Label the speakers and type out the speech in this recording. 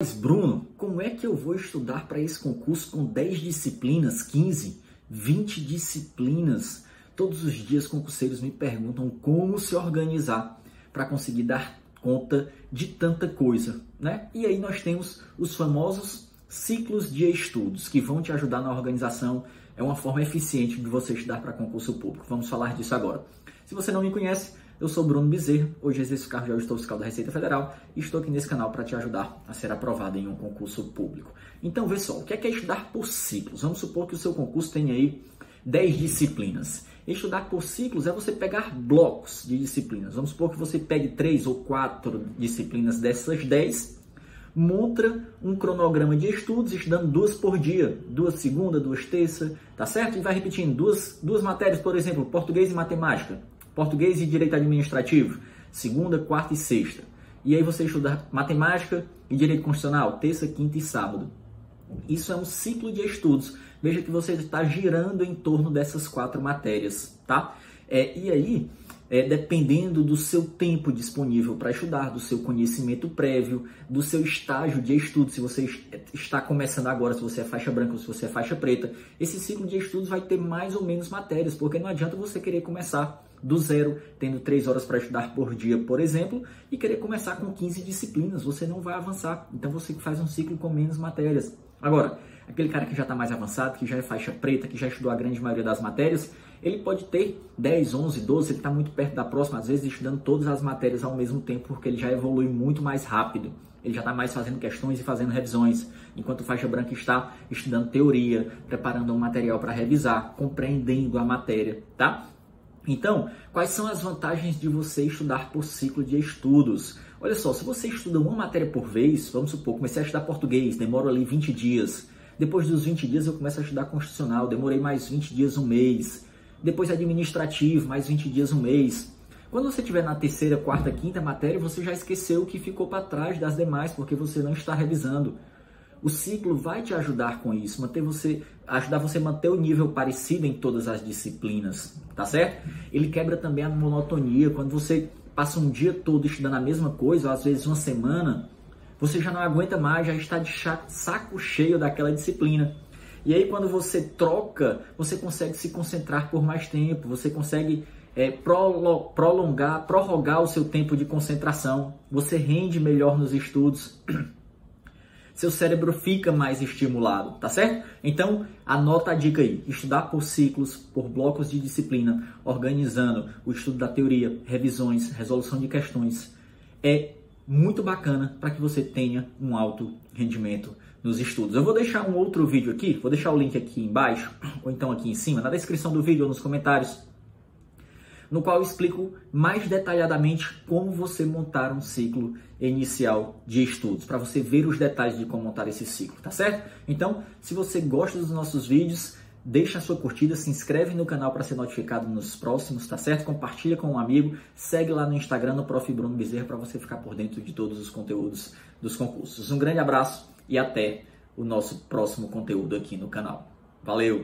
Speaker 1: Mas Bruno, como é que eu vou estudar para esse concurso com 10 disciplinas, 15, 20 disciplinas? Todos os dias concurseiros me perguntam como se organizar para conseguir dar conta de tanta coisa, né? E aí nós temos os famosos ciclos de estudos que vão te ajudar na organização. É uma forma eficiente de você estudar para concurso público. Vamos falar disso agora. Se você não me conhece, eu sou Bruno Bezerra, hoje exerço cargo de auditor fiscal da Receita Federal e estou aqui nesse canal para te ajudar a ser aprovado em um concurso público. Então, vê só, o que é, que é estudar por ciclos? Vamos supor que o seu concurso tenha aí 10 disciplinas. Estudar por ciclos é você pegar blocos de disciplinas. Vamos supor que você pegue 3 ou 4 disciplinas dessas 10, monta um cronograma de estudos, estudando duas por dia, duas segunda, duas terça, tá certo? E vai repetindo duas, duas matérias, por exemplo, português e matemática português e direito administrativo, segunda, quarta e sexta. E aí você estuda matemática e direito constitucional, terça, quinta e sábado. Isso é um ciclo de estudos. Veja que você está girando em torno dessas quatro matérias, tá? É, e aí, é, dependendo do seu tempo disponível para estudar, do seu conhecimento prévio, do seu estágio de estudo, se você está começando agora, se você é faixa branca ou se você é faixa preta, esse ciclo de estudos vai ter mais ou menos matérias, porque não adianta você querer começar do zero, tendo três horas para estudar por dia, por exemplo, e querer começar com 15 disciplinas, você não vai avançar. Então você faz um ciclo com menos matérias. Agora, aquele cara que já está mais avançado, que já é faixa preta, que já estudou a grande maioria das matérias, ele pode ter 10, 11, 12, ele está muito perto da próxima, às vezes estudando todas as matérias ao mesmo tempo, porque ele já evolui muito mais rápido. Ele já está mais fazendo questões e fazendo revisões, enquanto faixa branca está estudando teoria, preparando um material para revisar, compreendendo a matéria, tá? Então, quais são as vantagens de você estudar por ciclo de estudos? Olha só, se você estuda uma matéria por vez, vamos supor, comecei a estudar português, demoro ali 20 dias. Depois dos 20 dias eu começo a estudar constitucional, demorei mais 20 dias, um mês. Depois administrativo, mais 20 dias, um mês. Quando você estiver na terceira, quarta, quinta matéria, você já esqueceu o que ficou para trás das demais, porque você não está revisando. O ciclo vai te ajudar com isso, manter você, ajudar você a manter o nível parecido em todas as disciplinas, tá certo? Ele quebra também a monotonia. Quando você passa um dia todo estudando a mesma coisa, ou às vezes uma semana, você já não aguenta mais, já está de saco cheio daquela disciplina. E aí quando você troca, você consegue se concentrar por mais tempo, você consegue é, prolongar, prorrogar o seu tempo de concentração, você rende melhor nos estudos. Seu cérebro fica mais estimulado, tá certo? Então, anota a dica aí: estudar por ciclos, por blocos de disciplina, organizando o estudo da teoria, revisões, resolução de questões, é muito bacana para que você tenha um alto rendimento nos estudos. Eu vou deixar um outro vídeo aqui, vou deixar o link aqui embaixo, ou então aqui em cima, na descrição do vídeo ou nos comentários no qual eu explico mais detalhadamente como você montar um ciclo inicial de estudos, para você ver os detalhes de como montar esse ciclo, tá certo? Então, se você gosta dos nossos vídeos, deixa a sua curtida, se inscreve no canal para ser notificado nos próximos, tá certo? Compartilha com um amigo, segue lá no Instagram, no Prof. Bruno Bezerra, para você ficar por dentro de todos os conteúdos dos concursos. Um grande abraço e até o nosso próximo conteúdo aqui no canal. Valeu!